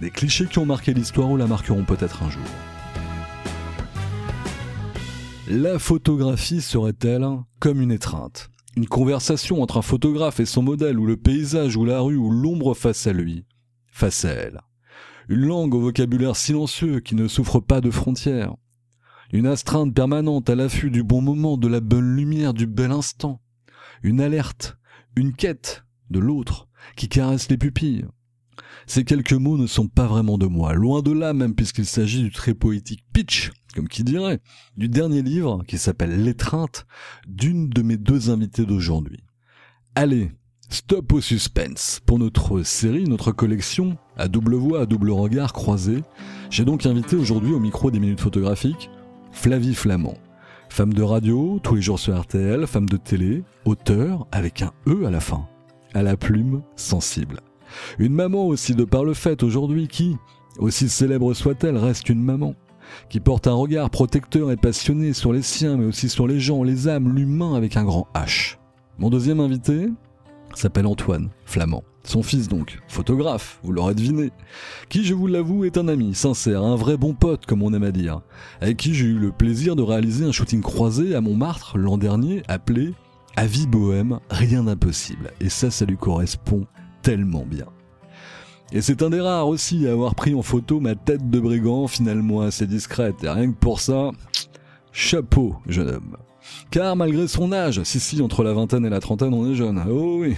des clichés qui ont marqué l'histoire ou la marqueront peut-être un jour. La photographie serait-elle comme une étreinte? Une conversation entre un photographe et son modèle, ou le paysage, ou la rue, ou l'ombre face à lui, face à elle. Une langue au vocabulaire silencieux qui ne souffre pas de frontières. Une astreinte permanente à l'affût du bon moment, de la bonne lumière, du bel instant. Une alerte, une quête de l'autre qui caresse les pupilles. Ces quelques mots ne sont pas vraiment de moi, loin de là même puisqu'il s'agit du très poétique pitch, comme qui dirait, du dernier livre qui s'appelle L'étreinte d'une de mes deux invitées d'aujourd'hui. Allez, stop au suspense. Pour notre série, notre collection, à double voix, à double regard croisé, j'ai donc invité aujourd'hui au micro des minutes photographiques Flavie Flamand. Femme de radio, tous les jours sur RTL, femme de télé, auteur avec un E à la fin, à la plume sensible. Une maman aussi de par le fait aujourd'hui qui, aussi célèbre soit-elle, reste une maman, qui porte un regard protecteur et passionné sur les siens, mais aussi sur les gens, les âmes, l'humain avec un grand H. Mon deuxième invité s'appelle Antoine, flamand. Son fils donc, photographe, vous l'aurez deviné, qui je vous l'avoue est un ami, sincère, un vrai bon pote comme on aime à dire, avec qui j'ai eu le plaisir de réaliser un shooting croisé à Montmartre l'an dernier appelé Avis bohème, rien d'impossible. Et ça, ça lui correspond tellement bien. Et c'est un des rares aussi à avoir pris en photo ma tête de brigand finalement assez discrète. Et rien que pour ça, chapeau, jeune homme. Car malgré son âge, si si, entre la vingtaine et la trentaine on est jeune, oh oui,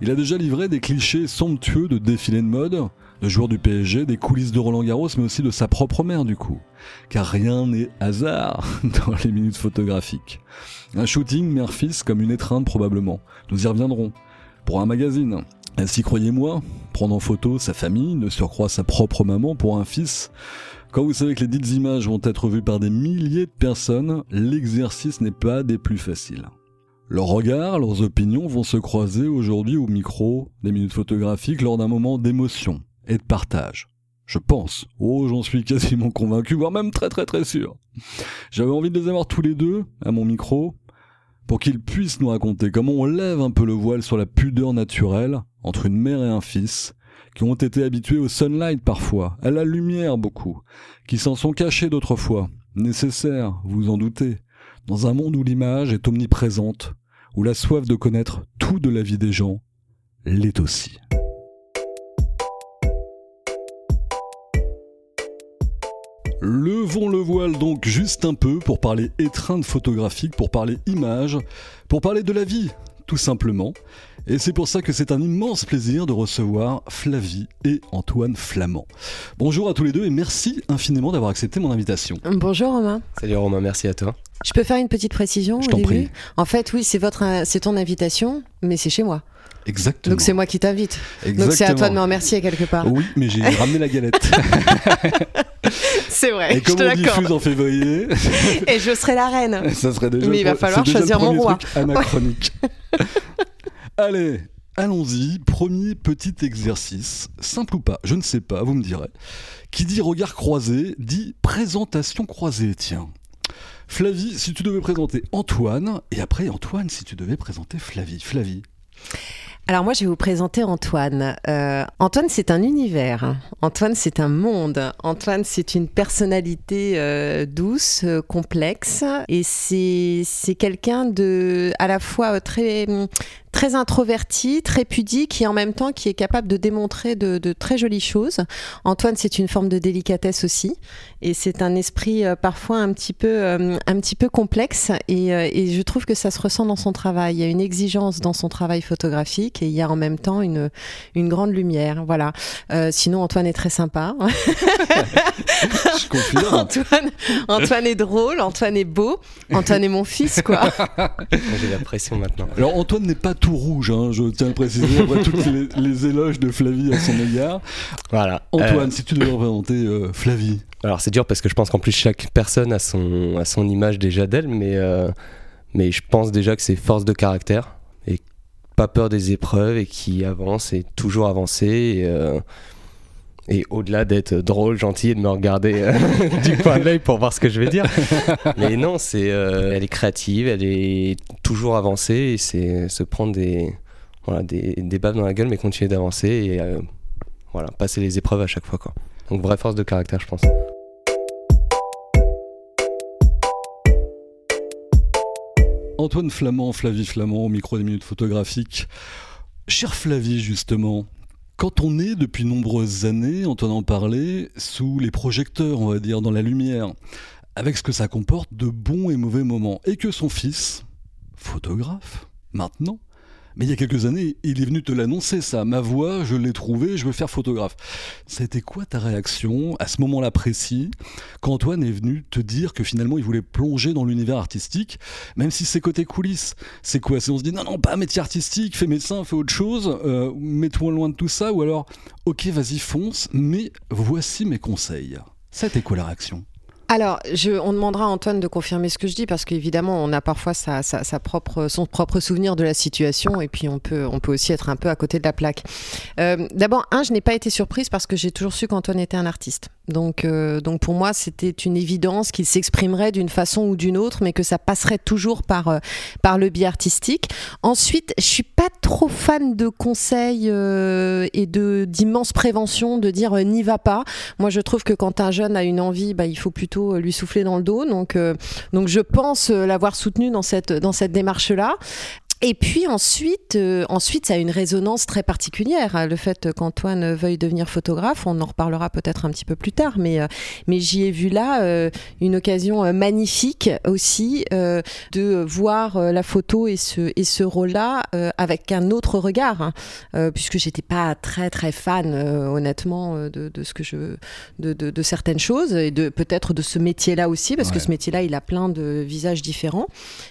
il a déjà livré des clichés somptueux de défilés de mode, de joueurs du PSG, des coulisses de Roland Garros, mais aussi de sa propre mère du coup. Car rien n'est hasard dans les minutes photographiques. Un shooting mère-fils comme une étreinte probablement, nous y reviendrons. Pour un magazine, ainsi croyez-moi, prendre en photo sa famille, de surcroît sa propre maman pour un fils, quand vous savez que les dites images vont être vues par des milliers de personnes, l'exercice n'est pas des plus faciles. Leurs regards, leurs opinions vont se croiser aujourd'hui au micro des minutes photographiques lors d'un moment d'émotion et de partage. Je pense. Oh, j'en suis quasiment convaincu, voire même très très très sûr. J'avais envie de les avoir tous les deux à mon micro pour qu'ils puissent nous raconter comment on lève un peu le voile sur la pudeur naturelle entre une mère et un fils, qui ont été habitués au sunlight parfois, à la lumière beaucoup, qui s'en sont cachés d'autres fois, nécessaire, vous en doutez, dans un monde où l'image est omniprésente, où la soif de connaître tout de la vie des gens l'est aussi. Levons le voile donc juste un peu pour parler étreinte photographique, pour parler image, pour parler de la vie, tout simplement. Et c'est pour ça que c'est un immense plaisir de recevoir Flavie et Antoine Flamand. Bonjour à tous les deux et merci infiniment d'avoir accepté mon invitation. Bonjour Romain. Salut Romain, merci à toi. Je peux faire une petite précision Je t'en prie? En fait, oui, c'est votre, c'est ton invitation, mais c'est chez moi. Exactement. Donc c'est moi qui t'invite. Donc c'est à toi de me remercier quelque part. Oui, mais j'ai ramené la galette. c'est vrai. Et comme je te on diffuse en février, et je serai la reine. ça serait déjà. Mais il va falloir choisir mon roi. truc anachronique. Allez, allons-y. Premier petit exercice, simple ou pas, je ne sais pas, vous me direz. Qui dit regard croisé dit présentation croisée. Tiens. Flavie, si tu devais présenter Antoine, et après Antoine, si tu devais présenter Flavie. Flavie. Alors moi, je vais vous présenter Antoine. Euh, Antoine, c'est un univers. Antoine, c'est un monde. Antoine, c'est une personnalité euh, douce, euh, complexe, et c'est quelqu'un de à la fois euh, très très introverti, très pudique, et en même temps qui est capable de démontrer de, de très jolies choses. Antoine, c'est une forme de délicatesse aussi, et c'est un esprit euh, parfois un petit peu euh, un petit peu complexe, et, euh, et je trouve que ça se ressent dans son travail. Il y a une exigence dans son travail photographique, et il y a en même temps une une grande lumière. Voilà. Euh, sinon, Antoine est très sympa. Je confirme. Antoine, Antoine est drôle, Antoine est beau, Antoine est mon fils, quoi. J'ai la pression maintenant. Alors Antoine n'est pas tout rouge, hein, je tiens à préciser, après toutes les, les éloges de Flavie à son égard. Voilà. Antoine, Euh, si tu devais représenter euh, Flavie. Alors c'est dur parce que je pense qu'en plus chaque personne a son, a son image déjà d'elle, mais, euh, mais je pense déjà que c'est force de caractère et pas peur des épreuves et qui avance et toujours avancer. Et, euh, et au-delà d'être drôle, gentil et de me regarder euh, du coin de l'œil pour voir ce que je vais dire. Mais non, c'est, euh, elle est créative, elle est toujours avancée et c'est se prendre des, voilà, des, des baves dans la gueule, mais continuer d'avancer et euh, voilà, passer les épreuves à chaque fois. Quoi. Donc, vraie force de caractère, je pense. Antoine Flamand, Flavie Flamand, au micro des minutes photographiques. Cher Flavie, justement, quand on est depuis nombreuses années, Antoine en parlait, sous les projecteurs, on va dire, dans la lumière, avec ce que ça comporte de bons et mauvais moments, et que son fils, photographe, maintenant, mais il y a quelques années, il est venu te l'annoncer, ça. Ma voix, je l'ai trouvée, je veux faire photographe. C'était quoi ta réaction à ce moment-là précis, quand Antoine est venu te dire que finalement il voulait plonger dans l'univers artistique, même si c'est côté coulisses? C'est quoi? Si on se dit non, non, pas métier artistique, fais médecin, fais autre chose, euh, mets-toi loin de tout ça, ou alors, ok, vas-y, fonce, mais voici mes conseils. Ça, c'était quoi la réaction? Alors, je, on demandera à Antoine de confirmer ce que je dis parce qu'évidemment, on a parfois sa, sa, sa, propre, son propre souvenir de la situation et puis on peut, on peut aussi être un peu à côté de la plaque. Euh, D'abord, un, je n'ai pas été surprise parce que j'ai toujours su qu'Antoine était un artiste. Donc, euh, donc pour moi, c'était une évidence qu'il s'exprimerait d'une façon ou d'une autre, mais que ça passerait toujours par, euh, par le biais artistique. Ensuite, je suis pas trop fan de conseils euh, et de d'immenses préventions, de dire euh, n'y va pas. Moi, je trouve que quand un jeune a une envie, bah, il faut plutôt lui souffler dans le dos. Donc, euh, donc je pense l'avoir soutenu dans cette, dans cette démarche-là. Et puis ensuite, euh, ensuite, ça a une résonance très particulière. hein, Le fait qu'Antoine veuille devenir photographe, on en reparlera peut-être un petit peu plus tard, mais, euh, mais j'y ai vu là euh, une occasion euh, magnifique aussi euh, de voir euh, la photo et ce, et ce rôle-là euh, avec un autre regard, hein, euh, puisque j'étais pas très très fan, euh, honnêtement, de, de ce que je, de, de, de certaines choses et de peut-être de ce métier-là aussi, parce que ce métier-là, il a plein de visages différents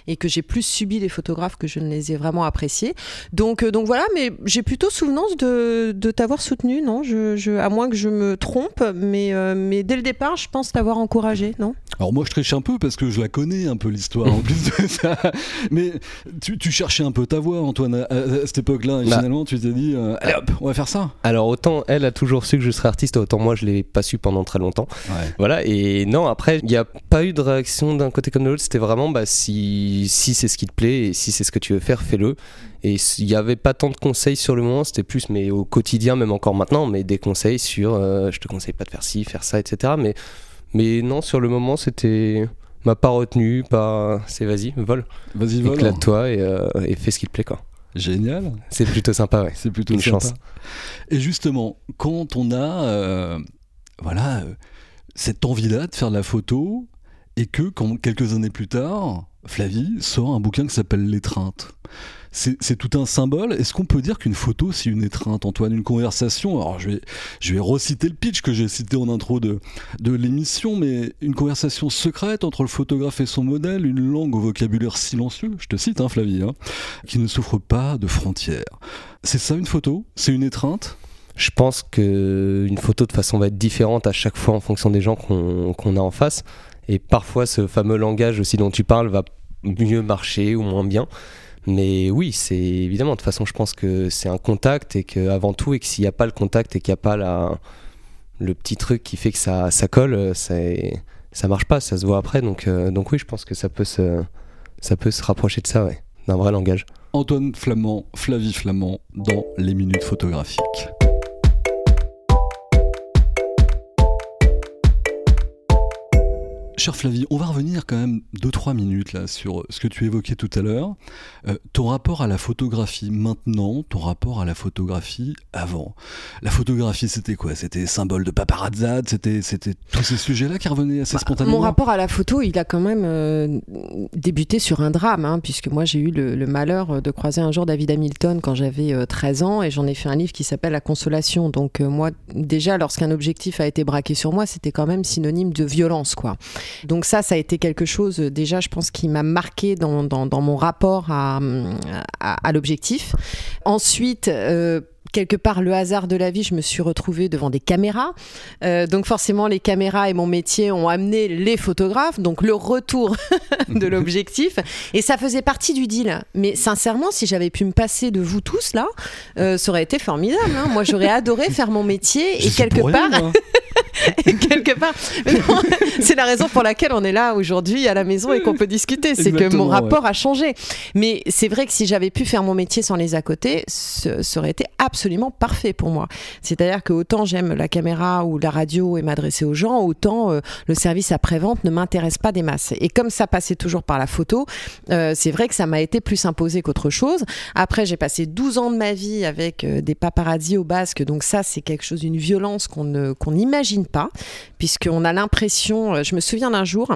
et que j'ai plus subi les photographes que je ne les ai vraiment appréciés. Donc, euh, donc voilà, mais j'ai plutôt souvenance de, de t'avoir soutenu, non? Je, je, À moins que je me trompe, mais, euh, mais dès le départ, je pense t'avoir encouragé, non? Alors moi je triche un peu parce que je la connais un peu l'histoire en plus de ça. Mais tu, tu cherchais un peu ta voix Antoine à, à- à cette époque-là et Bah. finalement tu t'es dit euh, allez hop on va faire ça. Alors autant elle a toujours su que je serais artiste, autant moi je l'ai pas su pendant très longtemps. Ouais. Voilà, et non, après, il n'y a pas eu de réaction d'un côté comme de l'autre. C'était vraiment, bah, si, si c'est ce qui te plaît et si c'est ce que tu veux faire, fais-le. Et il n'y avait pas tant de conseils sur le moment, c'était plus, mais au quotidien, même encore maintenant, mais des conseils sur euh, je te conseille pas de faire ci, faire ça, etc. Mais, mais non, sur le moment, c'était. m'a pas retenu, pas. C'est vas-y, vole, Vas-y vole. éclate-toi et, euh, et fais ce qui te plaît, quoi. Génial. C'est plutôt sympa, ouais. C'est plutôt Une sympa. chance. Et justement, quand on a euh, voilà, euh, cette envie-là de faire de la photo, et que quand, quelques années plus tard, Flavie sort un bouquin qui s'appelle L'étreinte. C'est tout un symbole. Est-ce qu'on peut dire qu'une photo, c'est une étreinte, Antoine? Une conversation? Alors, je vais, je vais reciter le pitch que j'ai cité en intro de, de l'émission, mais une conversation secrète entre le photographe et son modèle, une langue au vocabulaire silencieux, je te cite, hein, Flavie, hein, qui ne souffre pas de frontières. C'est ça une photo? C'est une étreinte? Je pense que une photo de façon va être différente à chaque fois en fonction des gens qu'on qu'on a en face. Et parfois, ce fameux langage aussi dont tu parles va mieux marcher ou moins bien. Mais oui, c'est évidemment. De toute façon, je pense que c'est un contact et que avant tout, et que s'il n'y a pas le contact et qu'il n'y a pas la, le petit truc qui fait que ça, ça colle, euh, c'est- ça marche pas, ça se voit après. Donc, euh, donc oui, je pense que ça peut se, ça peut se rapprocher de ça, ouais, d'un vrai langage. Antoine Flamand, Flavie Flamand dans les minutes photographiques. Cher Flavie, on va revenir quand même 2-3 minutes là sur ce que tu évoquais tout à l'heure. Euh, ton rapport à la photographie maintenant, ton rapport à la photographie avant. La photographie, c'était quoi? C'était symbole de paparazzade C'était c'était tous ces sujets-là qui revenaient assez spontanément? Mon rapport à la photo, il a quand même euh, débuté sur un drame, hein, puisque moi j'ai eu le, le malheur de croiser un jour David Hamilton quand j'avais euh, 13 ans et j'en ai fait un livre qui s'appelle La Consolation. Donc euh, moi, déjà, lorsqu'un objectif a été braqué sur moi, c'était quand même synonyme de violence, quoi. Donc ça, ça a été quelque chose, euh, déjà, je pense, qui m'a marqué dans, dans, dans mon rapport à, à, à l'objectif. Ensuite, euh, quelque part le hasard de la vie, je me suis retrouvée devant des caméras. Euh, donc forcément, les caméras et mon métier ont amené les photographes, donc le retour de l'objectif. Et ça faisait partie du deal. Mais sincèrement, si j'avais pu me passer de vous tous là, euh, ça aurait été formidable. hein. Moi, j'aurais adoré faire mon métier et quelque rien, part. et quelque part, c'est la raison pour laquelle on est là aujourd'hui à la maison et qu'on peut discuter. C'est que mon ouais. rapport a changé. Mais c'est vrai que si j'avais pu faire mon métier sans les à côté, ce ça aurait été absolument parfait pour moi. C'est-à-dire que autant j'aime la caméra ou la radio et m'adresser aux gens, autant euh, le service après-vente ne m'intéresse pas des masses. Et comme ça passait toujours par la photo, euh, c'est vrai que ça m'a été plus imposé qu'autre chose. Après, j'ai passé 12 ans de ma vie avec euh, des paparazzis au basque, donc ça, c'est quelque chose, une violence qu'on ne- qu'on n'imagine pas, puisqu'on a l'impression, euh, je me souviens d'un jour,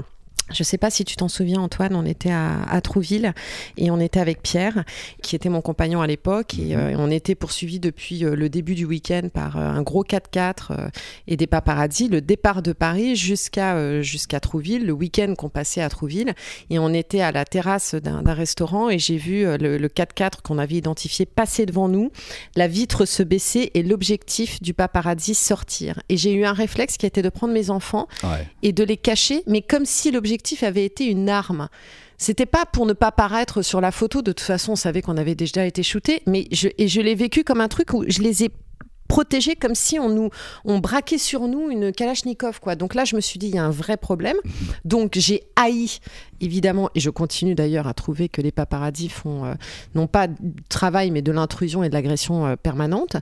je sais pas si tu t'en souviens, Antoine, on était à, à Trouville et on était avec Pierre, qui était mon compagnon à l'époque, et euh, on était poursuivis depuis euh, le début du week-end par euh, un gros 4x4 euh, et des paparazzis, le départ de Paris jusqu'à jusqu'à Trouville, le week-end qu'on passait à Trouville, et on était à la terrasse d'un restaurant et j'ai vu le, le 4x4 qu'on avait identifié passer devant nous, la vitre se baisser et l'objectif du paparazzi sortir. Et j'ai eu un réflexe qui était de prendre mes enfants Ouais. et de les cacher, mais comme si l'objectif avait été une arme. C'était pas pour ne pas paraître sur la photo, de toute façon on savait qu'on avait déjà été shooté, mais je, et je l'ai vécu comme un truc où je les ai protégés comme si on nous on braquait sur nous une Kalachnikov quoi. Donc là je me suis dit il y a un vrai problème. Donc j'ai haï évidemment et je continue d'ailleurs à trouver que les paparazzis font euh, non pas du travail mais de l'intrusion et de l'agression euh, permanente.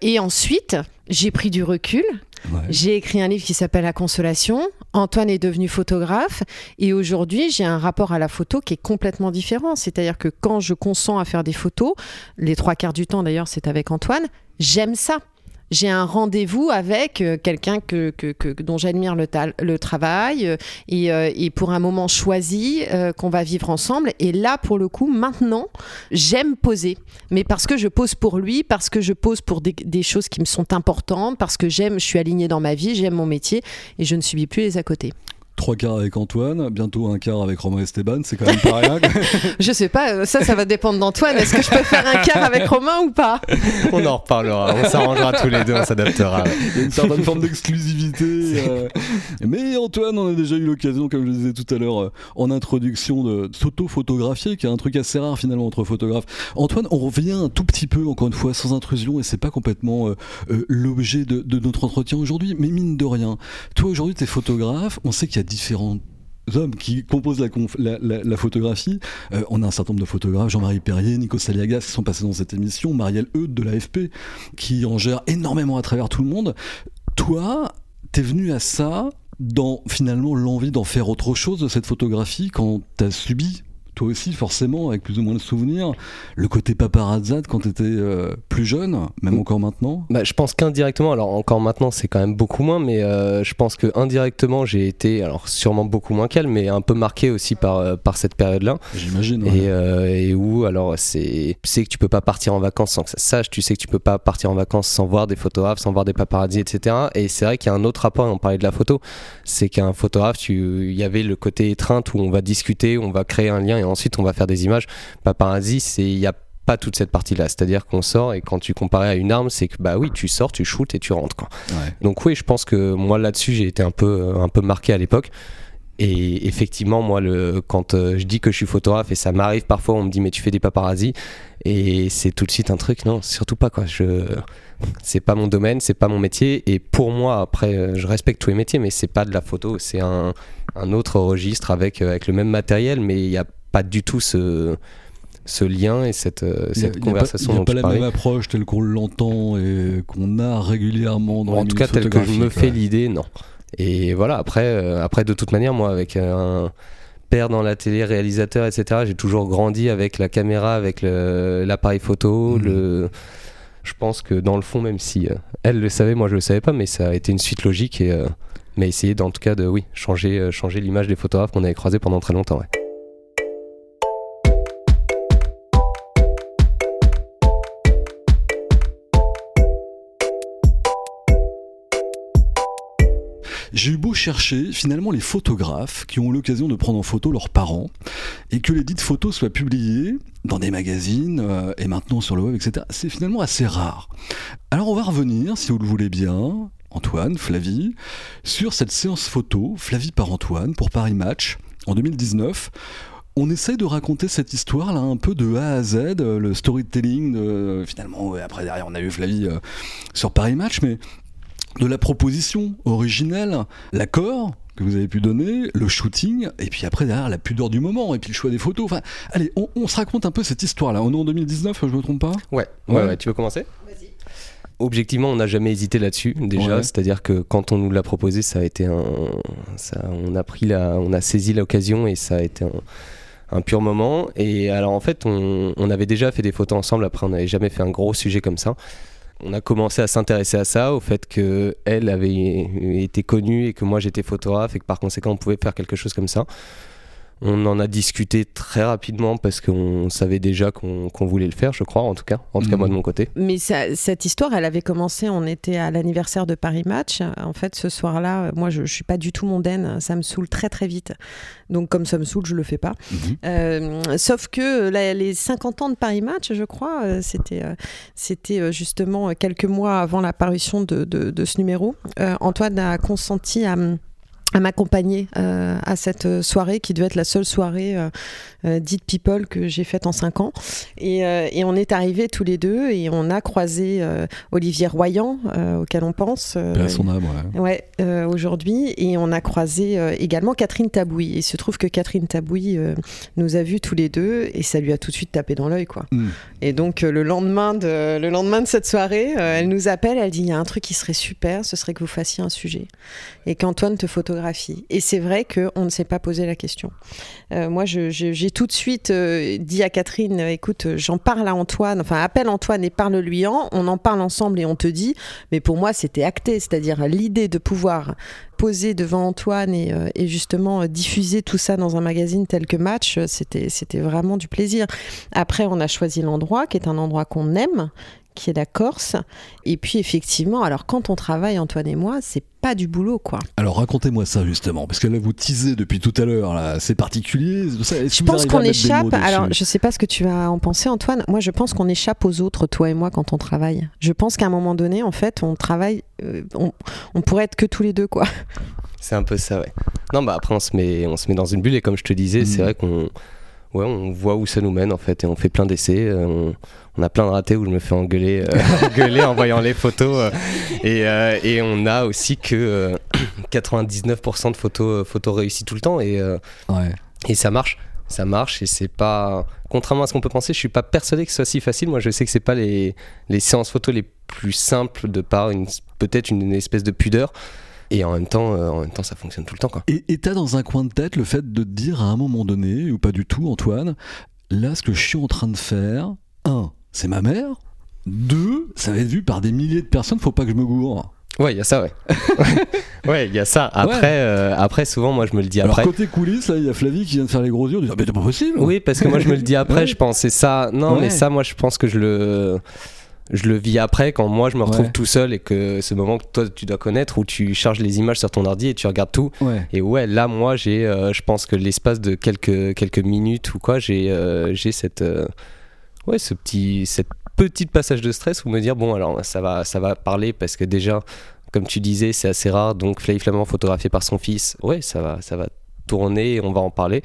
Et ensuite, j'ai pris du recul Ouais. j'ai écrit un livre qui s'appelle La Consolation. Antoine est devenu photographe et aujourd'hui j'ai un rapport à la photo qui est complètement différent. C'est-à-dire que quand je consens à faire des photos, les trois quarts du temps d'ailleurs c'est avec Antoine, j'aime ça. J'ai un rendez-vous avec euh, quelqu'un que, que- que- dont j'admire le, travail euh, et, euh, et pour un moment choisi qu'on va vivre ensemble. Et là, pour le coup, maintenant, j'aime poser. Mais parce que je pose pour lui, parce que je pose pour des, des choses qui me sont importantes, parce que j'aime, je suis alignée dans ma vie, j'aime mon métier et je ne subis plus les à côté. Trois quarts avec Antoine, bientôt un quart avec Romain Esteban, c'est quand même pas rien. Je sais pas, euh, ça, ça va dépendre d'Antoine. Est-ce que je peux faire un quart avec Romain ou pas? On en reparlera, on s'arrangera tous les deux, on s'adaptera. Il y a une certaine forme d'exclusivité. euh. Mais Antoine, on a déjà eu l'occasion, comme je le disais tout à l'heure euh, en introduction, de s'auto-photographier, qui est un truc assez rare finalement entre photographes. Antoine, on revient un tout petit peu, encore une fois, sans intrusion, et c'est pas complètement euh, euh, l'objet de, de notre entretien aujourd'hui, mais mine de rien, toi aujourd'hui, tu es photographe, on sait qu'il y a différents hommes qui composent la, la photographie. Euh, on a un certain nombre de photographes, Jean-Marie Perrier, Nico Saliagas, qui sont passés dans cette émission, Marielle Eudes de l'AFP, qui en gère énormément à travers tout le monde. Toi, t'es venu à ça dans finalement l'envie d'en faire autre chose de cette photographie quand t'as subi toi aussi forcément avec plus ou moins de souvenirs. Le côté paparazzade quand t'étais euh, plus jeune même encore maintenant? Bah, je pense qu'indirectement, alors encore maintenant c'est quand même beaucoup moins, mais euh, je pense que indirectement j'ai été, alors sûrement beaucoup moins calme, mais un peu marqué aussi par, euh, par cette période-là. j'imagine ouais. Et, et où alors c'est tu sais que tu peux pas partir en vacances sans que ça sache tu sais que tu peux pas partir en vacances sans voir des photographes sans voir des paparazzis etc et c'est vrai qu'il y a un autre rapport on parlait de la photo. C'est qu'un photographe tu il y avait le côté étreinte où on va discuter où on va créer un lien et ensuite on va faire des images. Paparazzi c'est il y a pas toute cette partie là c'est à dire qu'on sort et quand tu comparais à une arme c'est que bah oui tu sors tu shootes et tu rentres quoi. Ouais. donc oui, je pense que moi là-dessus j'ai été un peu un peu marqué à l'époque. Et effectivement, moi, le, quand euh, je dis que je suis photographe et ça m'arrive parfois, on me dit mais tu fais des paparazzis. Et c'est tout de suite un truc. Non, surtout pas quoi. Je c'est pas mon domaine, c'est pas mon métier. Et pour moi après euh, je respecte tous les métiers mais c'est pas de la photo, c'est un, un autre registre avec euh, avec le même matériel. Mais il n'y a pas du tout ce ce lien et cette, euh, Il y a- cette il y a pas- conversation il y a pas tu la même approche telle qu'on l'entend et qu'on a régulièrement dans en tout cas minutes tel que je me fais l'idée non et voilà après euh, après de toute manière moi avec euh, un père dans la télé réalisateur etc j'ai toujours grandi avec la caméra avec l'appareil photo Mhm. le je pense que dans le fond même si euh, elle le savait moi je le savais pas mais ça a été une suite logique et euh, mais essayer en tout cas de oui changer euh, changer l'image des photographes qu'on avait croisés pendant très longtemps ouais. J'ai eu beau chercher, finalement, les photographes qui ont l'occasion de prendre en photo leurs parents et que les dites photos soient publiées dans des magazines euh, et maintenant sur le web, etc. C'est finalement assez rare. Alors on va revenir, si vous le voulez bien, Antoine, Flavie, sur cette séance photo, Flavie par Antoine, pour Paris Match, en 2019. On essaye de raconter cette histoire là un peu de A à Z, euh, le storytelling. De, finalement, après derrière, on a eu Flavie euh, sur Paris Match, mais de la proposition originelle, l'accord que vous avez pu donner, le shooting, et puis après derrière la pudeur du moment, et puis le choix des photos. Enfin, allez, on, on se raconte un peu cette histoire là. On est en 2019, je me trompe pas Ouais, ouais, Ouais. ouais, tu veux commencer? Objectivement, on n'a jamais hésité là-dessus déjà, Ouais. c'est-à-dire que quand on nous l'a proposé, ça a été un, ça, on a pris la, on a saisi l'occasion et ça a été un, un pur moment. Et alors en fait, on, on avait déjà fait des photos ensemble. Après, on n'avait jamais fait un gros sujet comme ça. On a commencé à s'intéresser à ça, au fait que elle avait été connue et que moi j'étais photographe et que par conséquent on pouvait faire quelque chose comme ça. On en a discuté très rapidement parce qu'on savait déjà qu'on voulait le faire, je crois, en tout cas. En tout cas, Mhm. moi de mon côté. Mais ça- cette histoire, elle avait commencé, on était à l'anniversaire de Paris Match. En fait, ce soir-là, moi, je, je suis pas du tout mondaine, ça me saoule très très vite. Donc, comme ça me saoule, je le fais pas. Mhm. Euh, sauf que là, les 50 ans de Paris Match, je crois, euh, c'était euh, c'était justement quelques mois avant la parution de, de- de ce numéro. Euh, Antoine a consenti à à m'accompagner euh, à cette soirée qui devait être la seule soirée euh, euh, dite people que j'ai faite en 5 ans et, euh, et on est arrivés tous les deux et on a croisé euh, Olivier Royan euh, auquel on pense euh, à son âme, ouais. Ouais, euh, aujourd'hui. Et on a croisé euh, également Catherine Tabouy. Et il se trouve que Catherine Tabouy euh, nous a vus tous les deux et ça lui a tout de suite tapé dans l'œil, quoi. Mm. Et donc, euh, le, lendemain de, le lendemain de cette soirée, euh, elle nous appelle, elle dit il y a un truc qui serait super, ce serait que vous fassiez un sujet et qu'Antoine te photographie. Et c'est vrai qu'on ne s'est pas posé la question. Euh, moi, j'ai tout de suite euh, dit à Catherine euh, écoute, j'en parle à Antoine, enfin, appelle Antoine et parle-lui en, on en parle ensemble et on te dit. Mais pour moi, c'était acté, c'est-à-dire l'idée de pouvoir poser devant Antoine et, et justement diffuser tout ça dans un magazine tel que Match, c'était vraiment du plaisir. Après, on a choisi l'endroit, qui est un endroit qu'on aime, qui est la Corse. Et puis, effectivement, alors quand on travaille, Antoine et moi, c'est pas du boulot, quoi. Alors racontez-moi ça justement, parce que là vous teasez depuis tout à l'heure, là, c'est particulier. ça- Je pense qu'on échappe. Alors, je sais pas ce que tu vas en penser, Antoine. Moi, je pense qu'on échappe aux autres, toi et moi, quand on travaille. Je pense qu'à un moment donné, en fait, on travaille. euh, on, on pourrait être que tous les deux, quoi. C'est un peu ça, ouais. Non, bah après, on se met, on se met dans une bulle et comme je te disais, c'est vrai qu'on ouais, on voit où ça nous mène en fait et on fait plein d'essais. euh, on, on a plein de ratés où je me fais engueuler, euh, engueuler en voyant les photos. euh, et, euh, et on a aussi que euh, 99% de photos, photos réussies tout le temps et, Ouais. et ça marche. Ça marche et c'est pas. Contrairement à ce qu'on peut penser, je suis pas persuadé que ce soit si facile. Moi, je sais que c'est pas les, les séances photos les plus simples de par une peut-être une espèce de pudeur. Et en même temps, euh, en même temps, ça fonctionne tout le temps, quoi. Et et t'as dans un coin de tête le fait de te dire à un moment donné, ou pas du tout, Antoine, là, ce que je suis en train de faire, un, c'est ma mère. Deux, ça va être vu par des milliers de personnes, faut pas que je me gourre. Ouais, il y a ça, ouais. ouais, il y a ça. Après, Ouais. euh, après, souvent, moi, je me le dis Alors après. côté coulisses, là, il y a Flavie qui vient de faire les gros yeux, en disant, mais c'est pas possible. Oui, parce que moi, je me le dis après, Ouais. je pense. C'est ça. Non, Ouais. mais ça, moi, je pense que je le. Je le vis après quand moi je me retrouve Ouais. tout seul et que ce moment que toi tu dois connaître où tu charges les images sur ton ordi et tu regardes tout Ouais. et ouais là moi j'ai euh, je pense que l'espace de quelques quelques minutes ou quoi j'ai euh, j'ai cette euh, ouais ce petit cette petite passage de stress où me dire bon alors ça va ça va parler parce que déjà comme tu disais c'est assez rare donc Flavie Flamand photographié par son fils ouais ça va ça va tourner et on va en parler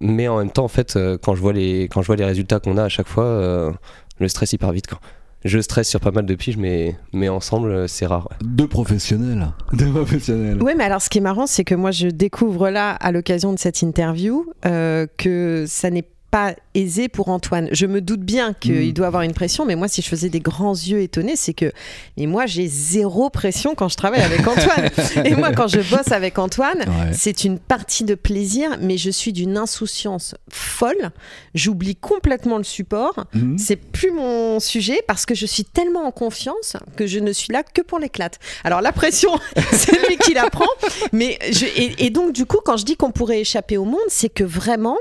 mais en même temps en fait quand je vois les quand je vois les résultats qu'on a à chaque fois le stress il part vite quoi je stresse sur pas mal de piges mais mais ensemble euh, c'est rare. Deux professionnels. Deux professionnels. Oui, mais alors ce qui est marrant, c'est que moi, je découvre là, à l'occasion de cette interview, euh, que ça n'est pas aisé pour Antoine. Je me doute bien qu'il Mm. doit avoir une pression, mais moi, si je faisais des grands yeux étonnés, c'est que. Et moi, j'ai zéro pression quand je travaille avec Antoine. et moi, quand je bosse avec Antoine, Ouais. c'est une partie de plaisir, mais je suis d'une insouciance folle. J'oublie complètement le support. Mhm. C'est plus mon sujet parce que je suis tellement en confiance que je ne suis là que pour l'éclate. Alors la pression, c'est lui qui la prend. Mais je, et, et donc du coup, quand je dis qu'on pourrait échapper au monde, c'est que vraiment,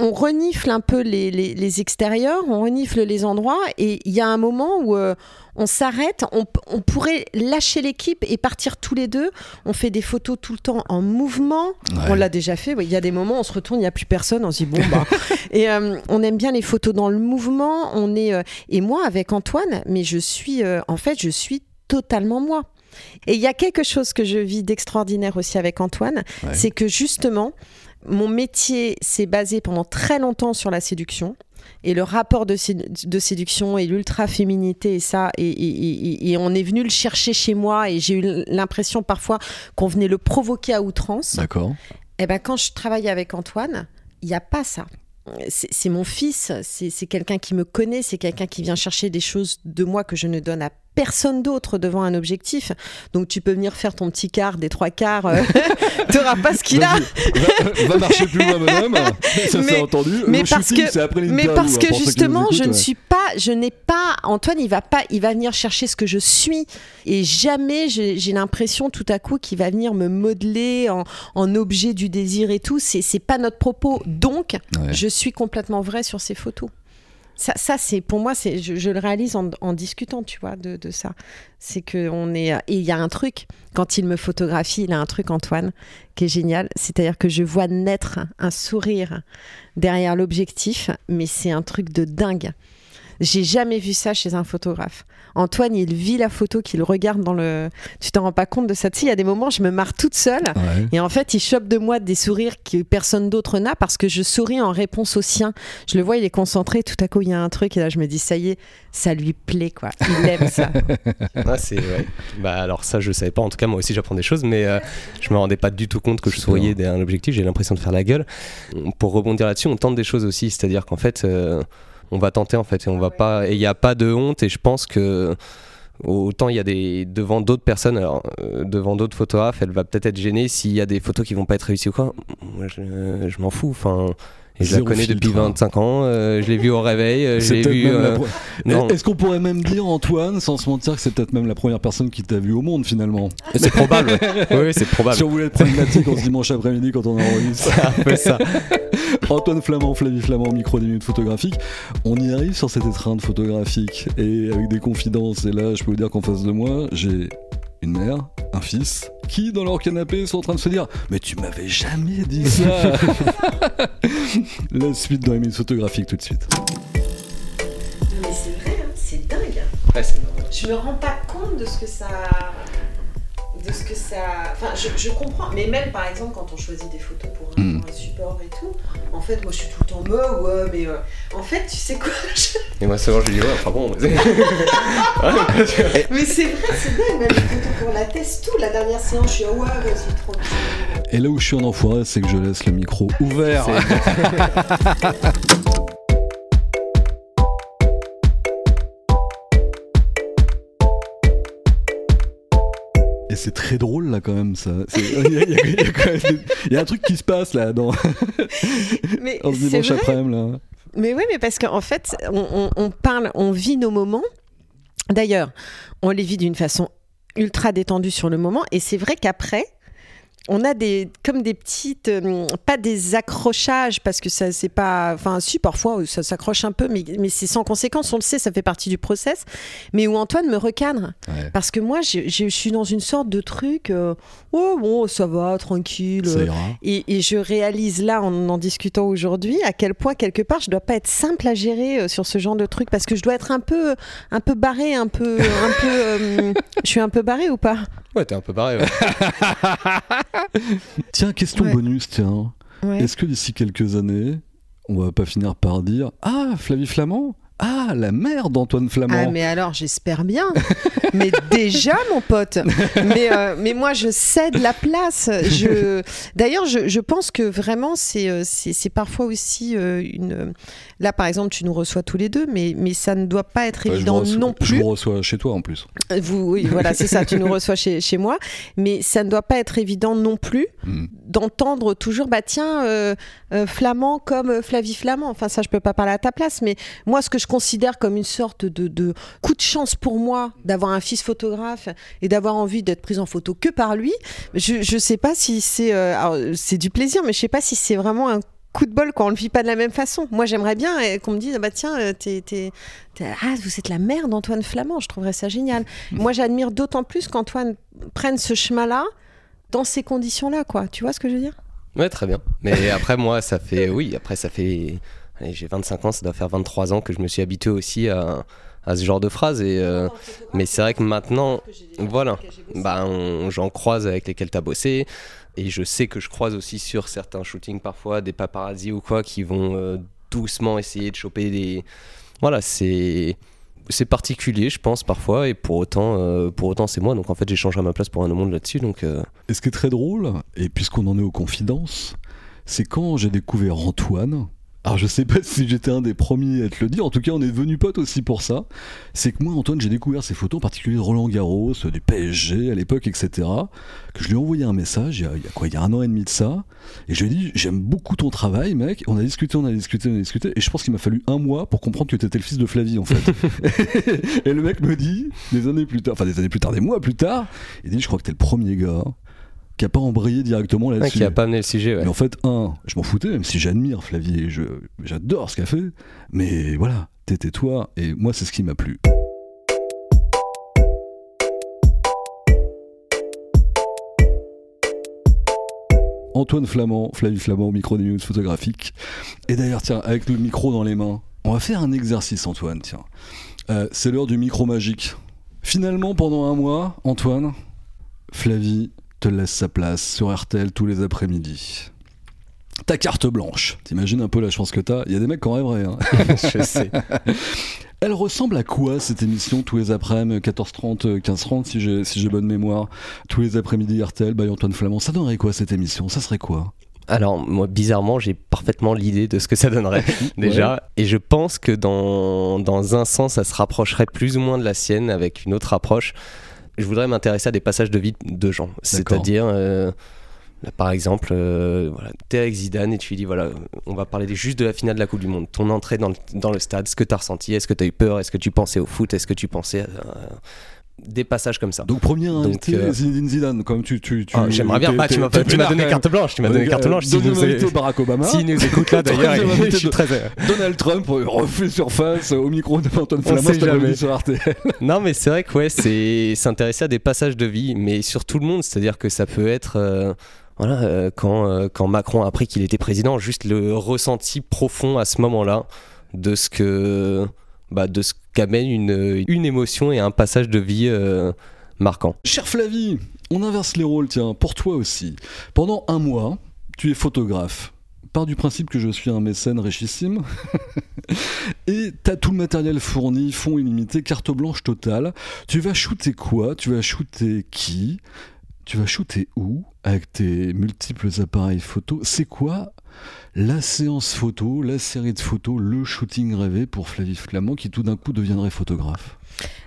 on renifle un peu les, les- les extérieurs, on renifle les endroits, et il y a un moment où euh, on s'arrête, on, on pourrait lâcher l'équipe et partir tous les deux. On fait des photos tout le temps en mouvement. Ouais. On l'a déjà fait. Il y a des moments, on se retourne, il n'y a plus personne, on se dit bon bah. et euh, on aime bien les photos dans le mouvement. On est euh, et moi avec Antoine, mais je suis en fait, je suis totalement moi. Et il y a quelque chose que je vis d'extraordinaire aussi avec Antoine, Ouais. c'est que justement, mon métier s'est basé pendant très longtemps sur la séduction. Et le rapport de, sé- de séduction et l'ultra-féminité et ça, et, et- et- et on est venu le chercher chez moi et j'ai eu l'impression parfois qu'on venait le provoquer à outrance. D'accord. Eh ben, quand je travaille avec Antoine, il n'y a pas ça. C'est mon fils, c'est c'est quelqu'un qui me connaît, c'est quelqu'un qui vient chercher des choses de moi que je ne donne à personne d'autre devant un objectif. Donc tu peux venir faire ton petit quart des trois quarts, euh, t'auras pas ce qu'il a. Va, va marcher plus loin, madame. Ça, c'est entendu. mais Le parce shooting, que- c'est après Mais l'interview, parce hein, que justement, je ne suis pas, je n'ai pas. Antoine, il va pas, il va venir chercher ce que je suis, et jamais j'ai l'impression tout à coup qu'il va venir me modeler en, en objet du désir et tout. C'est pas notre propos. Donc, Ouais. je suis complètement vraie sur ces photos. Ça, ça c'est pour moi, c'est je, le réalise en, discutant, tu vois, de, de ça. C'est que on est il y a un truc quand il me photographie, il a un truc Antoine qui est génial, c'est-à-dire que je vois naître un sourire derrière l'objectif, mais c'est un truc de dingue. J'ai jamais vu ça chez un photographe. Antoine, il vit la photo qu'il regarde dans le. Tu t'en rends pas compte de ça. Tu sais, il y a des moments, je me marre toute seule. Ouais. Et en fait, il chope de moi des sourires que personne d'autre n'a parce que je souris en réponse au sien. Je le vois, il est concentré. Tout à coup, il y a un truc et là, je me dis, ça y est, ça lui plaît, quoi. Il aime ça. Ah, c'est ouais. Bah alors ça je savais pas. En tout cas moi aussi j'apprends des choses, mais euh, je me rendais pas du tout compte que je souriais derrière un objectif. J'ai l'impression de faire la gueule. Pour rebondir là-dessus, on tente des choses aussi, c'est-à-dire qu'en fait euh, on va tenter en fait et on va pas et il y a pas de honte et je pense que autant il y a des devant d'autres personnes alors euh, devant d'autres photographes elle va peut-être être gênée s'il y a des photos qui vont pas être réussies ou quoi. Moi je m'en fous enfin et je la connais filtre, depuis hein. 25 ans euh, je l'ai vu au réveil euh, je C'est l'ai peut-être vu euh, pro-. Est-ce qu'on pourrait même dire, Antoine, sans se mentir, que c'est peut-être même la première personne qui t'a vu au monde finalement c'est probable oui oui, c'est probable Si on voulait être pragmatique en ce dimanche après-midi quand on enregistre. c'est un peu ça Antoine Flamand, Flavie Flamand, micro des minutes photographiques. On y arrive sur cette étreinte photographique et avec des confidences. Et là, je peux vous dire qu'en face de moi, j'ai une mère, un fils, qui dans leur canapé sont en train de se dire Mais tu m'avais jamais dit ça La suite dans les minutes photographiques tout de suite. Mais c'est vrai, hein, c'est dingue. Ouais. Je me rends pas compte de ce que ça. De ce que ça. Enfin, je, je comprends. Mais même par exemple, quand on choisit des photos pour un, Mm. pour un support et tout, en fait, moi je suis tout le temps bah ouais, mais euh, en fait, tu sais quoi je- Et moi, souvent, je lui dis, ouais, enfin bon. Mais c'est vrai, c'est dingue. Même les photos pour la test, tout. La dernière séance, je suis ah ouais, vas-y, trop Et là où je suis un enfoiré, c'est que je laisse le micro ouvert. Et c'est très drôle là quand même ça. Il y, a- y y y un truc qui se passe là dans Mais en ce dimanche après-midi là. Mais oui, mais parce qu'en fait, on, on- on parle, on vit nos moments. D'ailleurs, on les vit d'une façon ultra détendue sur le moment. Et c'est vrai qu'après, on a des comme des petites, euh, pas des accrochages parce que ça c'est pas, enfin si parfois ça s'accroche un peu, mais, mais c'est sans conséquence. On le sait, ça fait partie du process. Mais où Antoine me recadre Ouais. parce que moi, je, je suis dans une sorte de truc. euh, oh bon, ça va, tranquille. Ça ira. et, et je réalise là, en en discutant aujourd'hui, à quel point, quelque part, je dois pas être simple à gérer euh, sur ce genre de truc, parce que je dois être un peu, un peu barré, un peu, un peu. euh, je suis un peu barré ou pas? Ouais, t'es un peu pareil. Ouais. Tiens, question Ouais. bonus, tiens. Ouais. Est-ce que d'ici quelques années, on va pas finir par dire Ah, Flavie Flamand? Ah, la mère d'Antoine Flamand Ah, mais alors, j'espère bien. mais déjà, mon pote. Mais, euh, mais moi, je cède la place. Je... D'ailleurs, je, je pense que vraiment, c'est euh, c'est parfois aussi euh, une. Là, par exemple, tu nous reçois tous les deux, mais, mais ça ne doit pas être je évident non Je plus. vous reçois chez toi en plus. Vous, oui, voilà, c'est ça. Tu nous reçois chez, chez moi, mais ça ne doit pas être évident non plus Hmm. D'entendre toujours, bah tiens, euh, euh, Flamand comme euh, Flavie Flamand. Enfin, ça, je peux pas parler à ta place, mais moi, ce que je considère comme une sorte de, de coup de chance pour moi d'avoir un fils photographe et d'avoir envie d'être prise en photo que par lui, je, je sais pas si c'est, euh, alors, c'est du plaisir, mais je sais pas si c'est vraiment un coup de bol quand on le vit pas de la même façon. Moi, j'aimerais bien qu'on me dise, ah bah tiens, t'es, t'es- t'es- ah, vous êtes la mère d'Antoine Flamand. Je trouverais ça génial. Moi, j'admire d'autant plus qu'Antoine prenne ce chemin-là dans ces conditions-là, quoi. Tu vois ce que je veux dire? Ouais, très bien. Mais après, moi, ça fait. Oui, après, ça fait. J'ai 25 ans, ça doit faire 23 ans que je me suis habitué aussi à, à ce genre de phrases. Et, euh, mais c'est vrai que maintenant, voilà, bah, j'en croise avec lesquels tu as bossé. Et je sais que je croise aussi sur certains shootings parfois des paparazzi ou quoi qui vont euh, doucement essayer de choper des. Voilà, c'est. C'est particulier, je pense, parfois, et pour autant, euh, autant c'est moi. Donc en fait, j'échangerai ma place pour un monde là-dessus. Donc euh, Et ce qui est très drôle, et puisqu'on en est aux confidences, c'est quand j'ai découvert Antoine. Alors je sais pas si j'étais un des premiers à te le dire, en tout cas on est devenu potes aussi pour ça. C'est que moi Antoine j'ai découvert ses photos, en particulier de Roland Garros, du PSG à l'époque, etc. Que je lui ai envoyé un message il y, a, il y a quoi, il y a un an et demi de ça, et je lui ai dit j'aime beaucoup ton travail mec. On a discuté, on a discuté, on a discuté, et je pense qu'il m'a fallu un mois pour comprendre que tu étais le fils de Flavie en fait. et le mec me dit des années plus tard, enfin des années plus tard, des mois plus tard, il dit je crois que t'es le premier gars qui a pas embrayé directement ouais, là-dessus. qui a pas amené le sujet. ouais. Mais en fait, un, je m'en foutais, même si j'admire Flavie et je, j'adore ce qu'elle fait. Mais voilà, t'étais toi, et moi, c'est ce qui m'a plu. Antoine Flamand, Flavie Flamand au micro des news photographiques. Et d'ailleurs, tiens, avec le micro dans les mains, on va faire un exercice, Antoine, tiens. Euh, c'est l'heure du micro magique. Finalement, pendant un mois, Antoine, Flavie te laisse sa place sur RTL tous les après-midi. Ta carte blanche. T'imagines un peu la chance que t'as Il y a des mecs qui en rêveraient. hein. je sais. Elle ressemble à quoi cette émission tous les après-midi 14h30, 15h30 si j'ai si j'ai bonne mémoire? Tous les après-midi RTL by Antoine Flamand. Ça donnerait quoi cette émission? Ça serait quoi? Alors, moi, bizarrement, j'ai parfaitement l'idée de ce que ça donnerait, déjà. Et je pense que dans, dans un sens, ça se rapprocherait plus ou moins de la sienne avec une autre approche. Je voudrais m'intéresser à des passages de vie de gens. C'est-à-dire, euh, par exemple, euh, voilà, t'es avec Zidane et tu lui dis voilà, on va parler juste de la finale de la Coupe du Monde. Ton entrée dans le, dans le stade, ce que t'as ressenti, est-ce que t'as eu peur, est-ce que tu pensais au foot, est-ce que tu pensais à. Des passages comme ça. Donc premier invité, euh, Zinedine Zidane, comme tu... tu, tu Ah, J'aimerais bien. Bah, tu m'as donné carte blanche. Tu m'as donné Euh, carte blanche. Si nous, invité Barack Obama. S'il nous écoute là d'ailleurs, je suis très. Donald Trump refait surface au micro de Antoine Flamand, sur RTL. Non, mais c'est vrai que ouais, c'est s'intéresser à des passages de vie, mais sur tout le monde. C'est-à-dire que ça peut être, euh, voilà, euh, quand, euh, quand Macron a appris qu'il était président, juste le ressenti profond à ce moment-là de ce que, bah, de ce qu'amène une, une émotion et un passage de vie euh, marquant. Cher Flavie, on inverse les rôles, tiens, pour toi aussi. Pendant un mois, tu es photographe. Pars du principe que je suis un mécène richissime. Et t'as tout le matériel fourni, fonds illimité, carte blanche totale. Tu vas shooter quoi? Tu vas shooter qui? Tu vas shooter où? Avec tes multiples appareils photo. C'est quoi la séance photo, la série de photos, le shooting rêvé pour Flavie Flamand qui tout d'un coup deviendrait photographe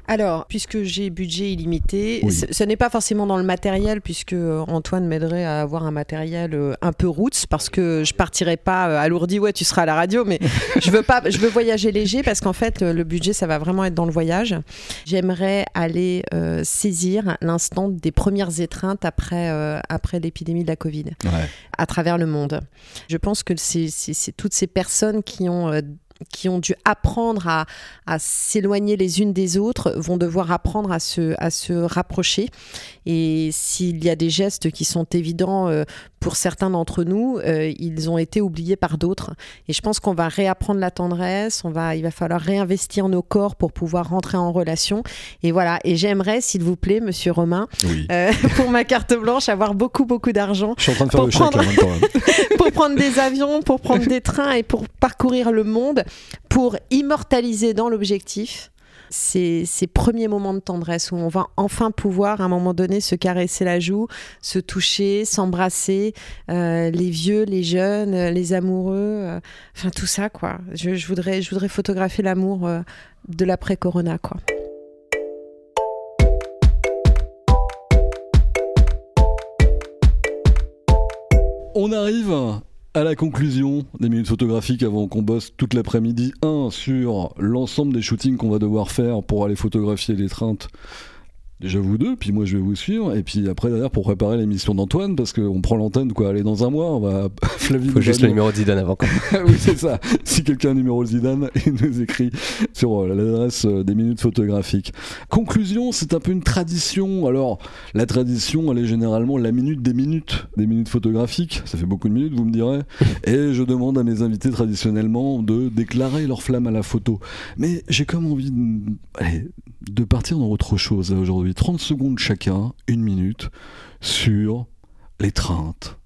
Alors, puisque j'ai budget illimité, Oui. ce, ce n'est pas forcément dans le matériel, puisque euh, Antoine m'aiderait à avoir un matériel euh, un peu roots, parce que je partirai pas euh, alourdi. Ouais, tu seras à la radio, mais je veux pas. Je veux voyager léger, parce qu'en fait, le budget, ça va vraiment être dans le voyage. J'aimerais aller euh, saisir l'instant des premières étreintes après euh, après l'épidémie de la Covid Ouais. à travers le monde. Je pense que c'est toutes ces personnes qui ont euh, qui ont dû apprendre à, à s'éloigner les unes des autres vont devoir apprendre à se, à se rapprocher. Et s'il y a des gestes qui sont évidents euh, pour certains d'entre nous, euh, ils ont été oubliés par d'autres. Et je pense qu'on va réapprendre la tendresse, on va, il va falloir réinvestir nos corps pour pouvoir rentrer en relation. Et voilà. Et j'aimerais, s'il vous plaît, monsieur Romain, Oui. euh, pour ma carte blanche, avoir beaucoup, beaucoup d'argent Je suis en train de faire pour le chèque là, en prendre- même temps. hein. pour prendre des avions, pour prendre des trains et pour parcourir le monde, pour immortaliser dans l'objectif ces, premiers moments de tendresse où on va enfin pouvoir à un moment donné se caresser la joue, se toucher, s'embrasser, euh, les vieux, les jeunes, euh, les amoureux, euh, enfin tout ça quoi. Je, voudrais, photographier l'amour de l'après-corona quoi. On arrive à la conclusion des minutes photographiques avant qu'on bosse toute l'après-midi. Un, sur l'ensemble des shootings qu'on va devoir faire pour aller photographier les treintes déjà vous deux, puis moi je vais vous suivre, et puis après d'ailleurs pour préparer l'émission d'Antoine, parce qu'on prend l'antenne quoi, aller dans un mois, on va Flavie. Faut juste le numéro de Zidane avant. Quoi. oui c'est ça. Si quelqu'un a numéro de Zidane, il nous écrit sur euh, l'adresse euh, des minutes photographiques. Conclusion, c'est un peu une tradition. Alors la tradition, elle est généralement la minute des minutes, des minutes photographiques. Ça fait beaucoup de minutes, vous me direz. Et je demande à mes invités traditionnellement de déclarer leur flamme à la photo. Mais j'ai comme envie de, allez, de partir dans autre chose aujourd'hui. 30 secondes chacun, une minute, sur l'étreinte,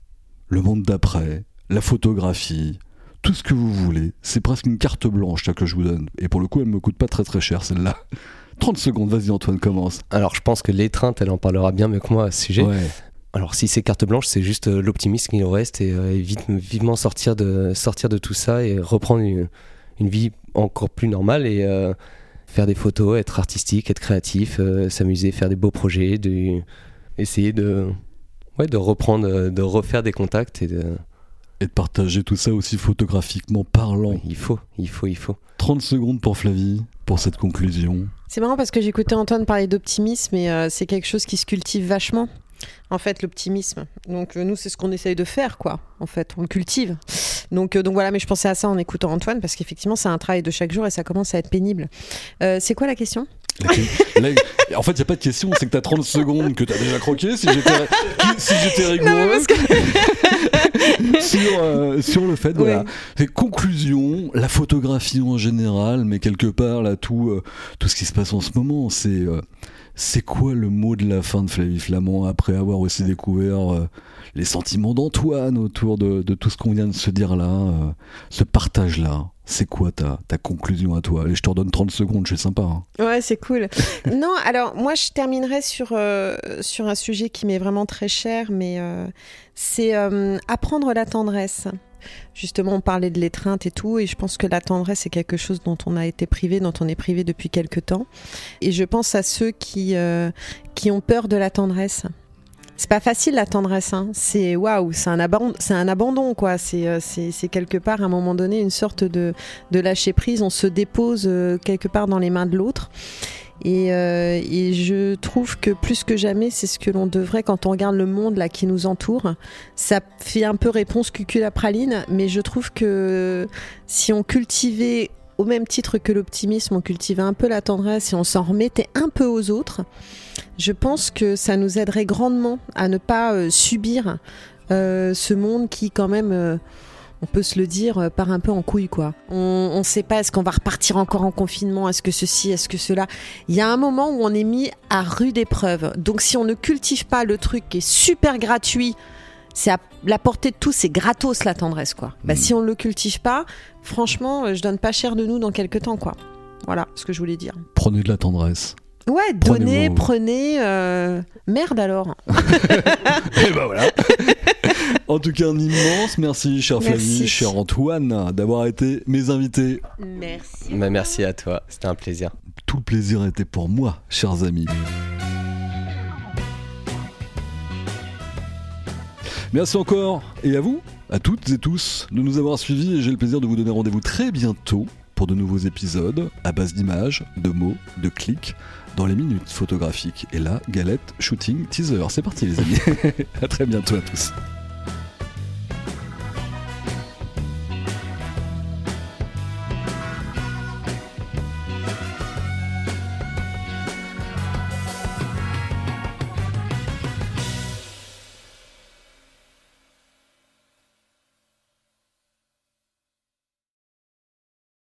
le monde d'après, la photographie, tout ce que vous voulez. C'est presque une carte blanche que je vous donne. Et pour le coup, elle me coûte pas très très cher celle-là. 30 secondes, vas-y Antoine, commence. Alors je pense que l'étreinte, elle en parlera bien mieux que moi à ce sujet. Alors si c'est carte blanche, c'est juste euh, l'optimisme qui nous reste et, euh, vite, vivement sortir de, sortir de tout ça et reprendre une, vie encore plus normale et euh, faire des photos, être artistique, être créatif, euh, s'amuser, faire des beaux projets, de, essayer de, ouais, de reprendre, euh, de refaire des contacts et de... Et de partager tout ça aussi photographiquement parlant. il faut, il faut, il faut. 30 secondes pour Flavie, pour cette conclusion. C'est marrant parce que j'écoutais Antoine parler d'optimisme et euh, c'est quelque chose qui se cultive vachement en fait, l'optimisme. Donc, nous, c'est ce qu'on essaye de faire, quoi. En fait, on le cultive. Donc, euh, donc voilà, mais je pensais à ça en écoutant Antoine, parce qu'effectivement, c'est un travail de chaque jour et ça commence à être pénible. Euh, c'est quoi la question? En fait, il n'y a pas de question, c'est que tu as 30 secondes que tu as déjà croqué. Si j'étais si rigoureux sur, euh, sur le fait, voilà. Conclusion, la photographie en général, mais quelque part, là, tout, tout ce qui se passe en ce moment, c'est c'est quoi le mot de la fin de Flavie Flamand après avoir aussi découvert euh, les sentiments d'Antoine autour de, tout ce qu'on vient de se dire là, euh, ce partage-là c'est quoi ta, ta conclusion à toi Et je te redonne 30 secondes, je suis sympa. Hein. Ouais, c'est cool. non, alors moi je terminerai sur, euh, sur un sujet qui m'est vraiment très cher, mais c'est apprendre la tendresse. Justement, on parlait de l'étreinte et tout, et je pense que la tendresse est quelque chose dont on a été privé, dont on est privé depuis quelque temps. Et je pense à ceux qui, euh, qui ont peur de la tendresse. C'est pas facile la tendresse, hein. c'est waouh, c'est un, abandon, c'est un abandon quoi. Euh, c'est, c'est, quelque part à un moment donné une sorte de, de lâcher prise. On se dépose euh, quelque part dans les mains de l'autre. Euh, et, je trouve que plus que jamais, c'est ce que l'on devrait quand on regarde le monde là qui nous entoure. Ça fait un peu réponse cucul à praline, mais je trouve que si on cultivait au même titre que l'optimisme, on cultivait un peu la tendresse et on s'en remettait un peu aux autres, je pense que ça nous aiderait grandement à ne pas euh, subir euh, ce monde qui quand même on peut se le dire, euh, part un peu en couille, quoi. On ne sait pas, est-ce qu'on va repartir encore en confinement? Est-ce que ceci? Est-ce que cela? Il y a un moment où on est mis à rude épreuve. Donc si on ne cultive pas le truc qui est super gratuit, c'est à la portée de tous, c'est gratos la tendresse, quoi. Bah, mm. Si on ne le cultive pas, franchement, euh, je donne pas cher de nous dans quelques temps, quoi. Voilà ce que je voulais dire. Prenez de la tendresse. Ouais, donnez, prenez. Euh, merde alors. Et ben voilà. en tout cas, un immense merci, cher Flavie, cher Antoine, d'avoir été mes invités. Merci. Bah, merci à toi, c'était un plaisir. Tout le plaisir était pour moi, chers amis. Merci encore, et à vous, à toutes et tous, de nous avoir suivis, et j'ai le plaisir de vous donner rendez-vous très bientôt pour de nouveaux épisodes à base d'images, de mots, de clics dans les minutes photographiques. Et là, galette, shooting, teaser. C'est parti les amis. à très bientôt à tous.